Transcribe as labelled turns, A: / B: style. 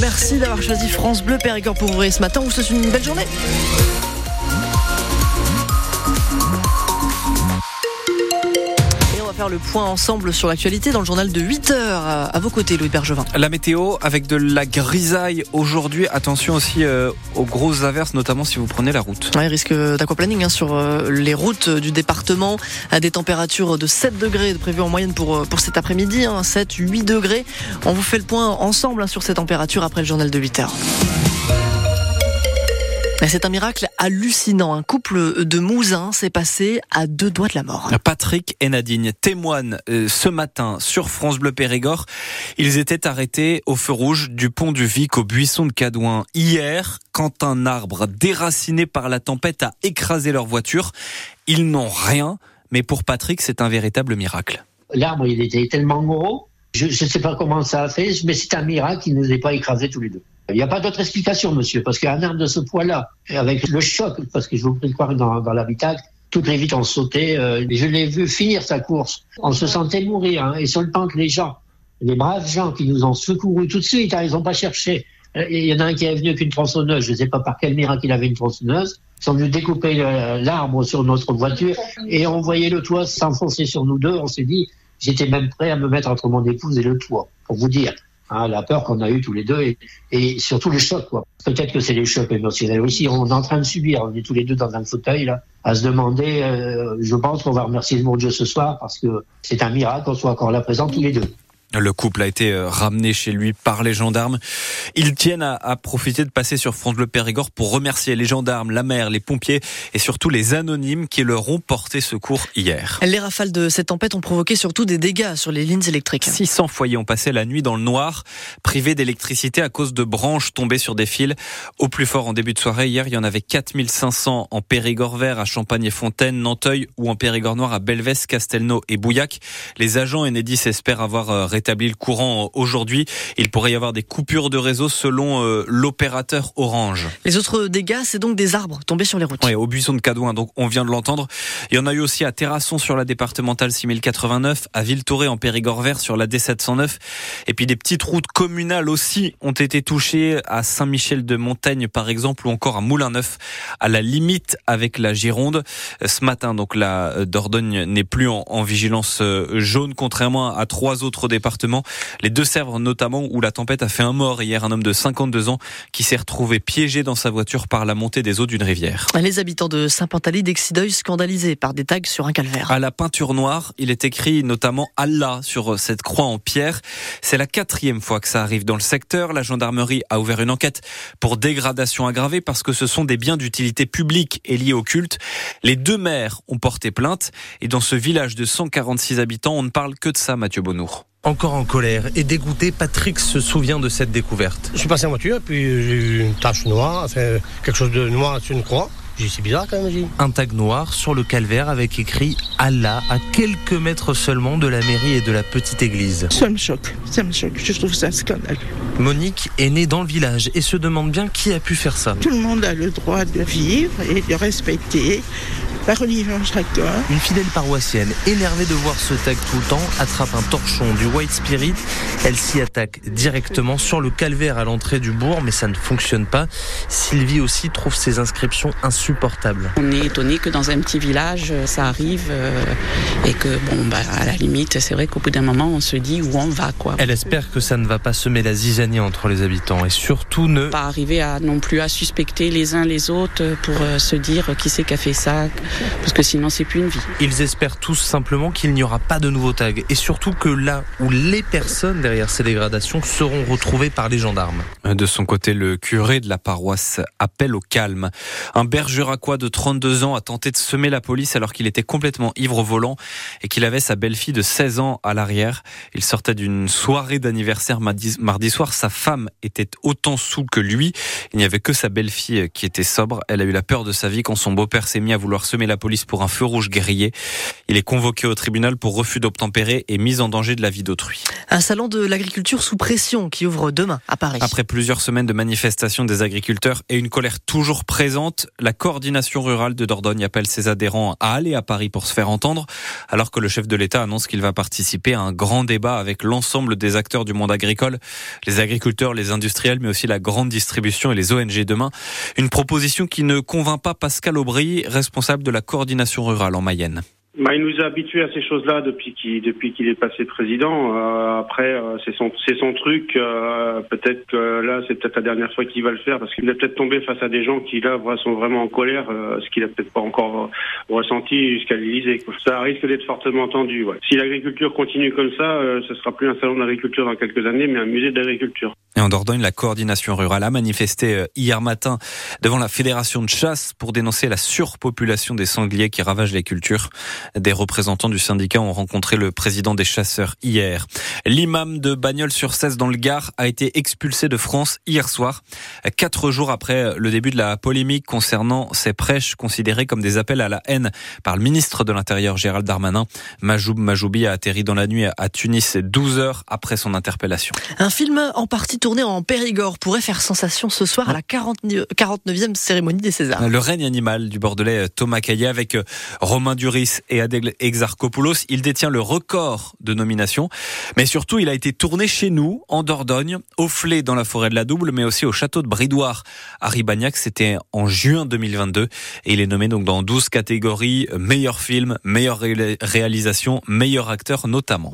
A: Merci d'avoir choisi France Bleu Périgord pour ouvrir ce matin. Vous souhaite une belle journée. Faire le point ensemble sur l'actualité dans le journal de 8 heures. À vos côtés, Louis Bergevin.
B: La météo avec de la grisaille aujourd'hui. Attention aussi euh, aux grosses averses, notamment si vous prenez la route.
A: Ouais, risque d'aquaplaning hein, sur euh, les routes du département. À des températures de 7 degrés prévues en moyenne pour, euh, pour cet après-midi. Hein, 7, 8 degrés. On vous fait le point ensemble hein, sur ces températures après le journal de 8 heures. C'est un miracle hallucinant. Un couple de Mousins s'est passé à deux doigts de la mort.
B: Patrick et Nadine témoignent euh, ce matin sur France Bleu Périgord. Ils étaient arrêtés au feu rouge du pont du Vic au buisson de Cadouin hier quand un arbre déraciné par la tempête a écrasé leur voiture. Ils n'ont rien, mais pour Patrick, c'est un véritable miracle.
C: L'arbre, il était tellement gros, je ne sais pas comment ça a fait, mais c'est un miracle qu'il ne nous ait pas écrasés tous les deux. Il n'y a pas d'autre explication, monsieur, parce qu'un arbre de ce poids-là, avec le choc, parce que je vous prie de croire dans, dans l'habitacle, toutes les vitres ont sauté. Euh, je l'ai vu finir sa course. On se sentait mourir. Hein, et sur le temps que les gens, les braves gens qui nous ont secourus tout de suite, hein, ils n'ont pas cherché. Il y en a un qui est venu avec une tronçonneuse, je ne sais pas par quel miracle il avait une tronçonneuse. Ils sont venus découper l'arbre sur notre voiture et on voyait le toit s'enfoncer sur nous deux. On s'est dit, j'étais même prêt à me mettre entre mon épouse et le toit, pour vous dire. La peur qu'on a eue tous les deux et, surtout le choc. quoi. Peut-être que c'est les chocs émotionnels aussi. On est en train de subir. On est tous les deux dans un fauteuil à se demander. Euh, je pense qu'on va remercier le bon Dieu ce soir parce que c'est un miracle qu'on soit encore là présents tous les deux.
B: Le couple a été ramené chez lui par les gendarmes. Ils tiennent à, à, profiter de passer sur France Bleu Périgord pour remercier les gendarmes, la mer, les pompiers et surtout les anonymes qui leur ont porté secours hier.
A: Les rafales de cette tempête ont provoqué surtout des dégâts sur les lignes électriques.
B: 600 foyers ont passé la nuit dans le noir, privés d'électricité à cause de branches tombées sur des fils. Au plus fort en début de soirée, hier, il y en avait 4500 en Périgord vert, à Champagne et Fontaine, Nanteuil ou en Périgord noir à Belvès, Castelnau et Bouillac. Les agents Enedis espèrent avoir rétabli le courant aujourd'hui. Il pourrait y avoir des coupures de réseau selon euh, l'opérateur Orange.
A: Les autres dégâts, c'est donc des arbres tombés sur les routes.
B: Oui, au buisson de Cadouin, donc on vient de l'entendre. Il y en a eu aussi à Terrasson sur la départementale 6089, à Villetoré en Périgord vert sur la D709. Et puis des petites routes communales aussi ont été touchées à Saint-Michel de Montaigne par exemple ou encore à Moulin-Neuf à la limite avec la Gironde. Ce matin, donc la Dordogne n'est plus en, en vigilance euh, jaune contrairement à trois autres départements. Les deux Sèvres notamment où la tempête a fait un mort hier, un homme de 52 ans qui s'est retrouvé piégé dans sa voiture par la montée des eaux d'une rivière.
A: Les habitants de Saint-Pantaly d'Exideuil scandalisés par des tags sur un calvaire.
B: À la peinture noire, il est écrit notamment Allah sur cette croix en pierre. C'est la quatrième fois que ça arrive dans le secteur. La gendarmerie a ouvert une enquête pour dégradation aggravée parce que ce sont des biens d'utilité publique et liés au culte. Les deux maires ont porté plainte et dans ce village de 146 habitants, on ne parle que de ça, Mathieu Bonnour.
D: Encore en colère et dégoûté, Patrick se souvient de cette découverte.
E: Je suis passé en voiture, puis j'ai eu une tache noire, enfin, quelque chose de noir sur une croix. J'ai dit, c'est bizarre quand même, j'ai
D: Un tag noir sur le calvaire avec écrit Allah à quelques mètres seulement de la mairie et de la petite église.
F: Ça me choque, ça me choque, je trouve ça scandaleux.
D: Monique est née dans le village et se demande bien qui a pu faire ça.
F: Tout le monde a le droit de vivre et de respecter la religion chacun.
D: Une fidèle paroissienne, énervée de voir ce tag tout le temps, attrape un torchon du White Spirit. Elle s'y attaque directement sur le calvaire à l'entrée du bourg, mais ça ne fonctionne pas. Sylvie aussi trouve ces inscriptions insupportables.
G: On est étonné que dans un petit village, ça arrive euh, et que, bon, bah, à la limite, c'est vrai qu'au bout d'un moment, on se dit où on va, quoi.
D: Elle espère que ça ne va pas semer la zizanie entre les habitants et surtout ne
G: pas arriver à non plus à suspecter les uns les autres pour euh, se dire qui c'est qui a fait ça parce que sinon c'est plus une vie.
D: Ils espèrent tous simplement qu'il n'y aura pas de nouveaux tags et surtout que là où les personnes derrière ces dégradations seront retrouvées par les gendarmes.
B: De son côté, le curé de la paroisse appelle au calme. Un bergeracois de 32 ans a tenté de semer la police alors qu'il était complètement ivre au volant et qu'il avait sa belle-fille de 16 ans à l'arrière. Il sortait d'une soirée d'anniversaire mardi soir. Sa femme était autant sous que lui. Il n'y avait que sa belle-fille qui était sobre. Elle a eu la peur de sa vie quand son beau-père s'est mis à vouloir semer la police pour un feu rouge grillé. Il est convoqué au tribunal pour refus d'obtempérer et mise en danger de la vie d'autrui.
A: Un salon de l'agriculture sous pression qui ouvre demain à Paris.
B: Après plusieurs semaines de manifestations des agriculteurs et une colère toujours présente, la coordination rurale de Dordogne appelle ses adhérents à aller à Paris pour se faire entendre, alors que le chef de l'État annonce qu'il va participer à un grand débat avec l'ensemble des acteurs du monde agricole, les agriculteurs, les industriels, mais aussi la grande distribution et les ONG demain. Une proposition qui ne convainc pas Pascal Aubry, responsable de la coordination rurale en Mayenne.
H: Bah, il nous a habitués à ces choses-là depuis qu'il depuis qu'il est passé président. Euh, après, euh, c'est son c'est son truc. Euh, peut-être que là, c'est peut-être la dernière fois qu'il va le faire parce qu'il est peut-être tombé face à des gens qui là sont vraiment en colère, ce qu'il a peut-être pas encore ressenti jusqu'à l'Élysée. Ça risque d'être fortement tendu. Ouais. Si l'agriculture continue comme ça, ce sera plus un salon d'agriculture dans quelques années, mais un musée d'agriculture.
B: Et en Dordogne, la coordination rurale a manifesté hier matin devant la fédération de chasse pour dénoncer la surpopulation des sangliers qui ravagent les cultures. Des représentants du syndicat ont rencontré le président des chasseurs hier. L'imam de Bagnols-sur-Cèze dans le Gard a été expulsé de France hier soir, quatre jours après le début de la polémique concernant ces prêches considérées comme des appels à la haine par le ministre de l'Intérieur Gérald Darmanin. Majoub Majoubi a atterri dans la nuit à Tunis 12 heures après son interpellation.
A: Un film en partie tourné en Périgord pourrait faire sensation ce soir à la 49e cérémonie des Césars.
B: Le règne animal du Bordelais Thomas Caillet avec Romain Duris et Adèle Exarchopoulos. Il détient le record de nomination, mais surtout il a été tourné chez nous, en Dordogne, au Flé dans la forêt de la Double, mais aussi au château de Bridoire à Ribagnac. C'était en juin 2022 et il est nommé donc dans 12 catégories, meilleur film, meilleure réalisation, meilleur acteur notamment.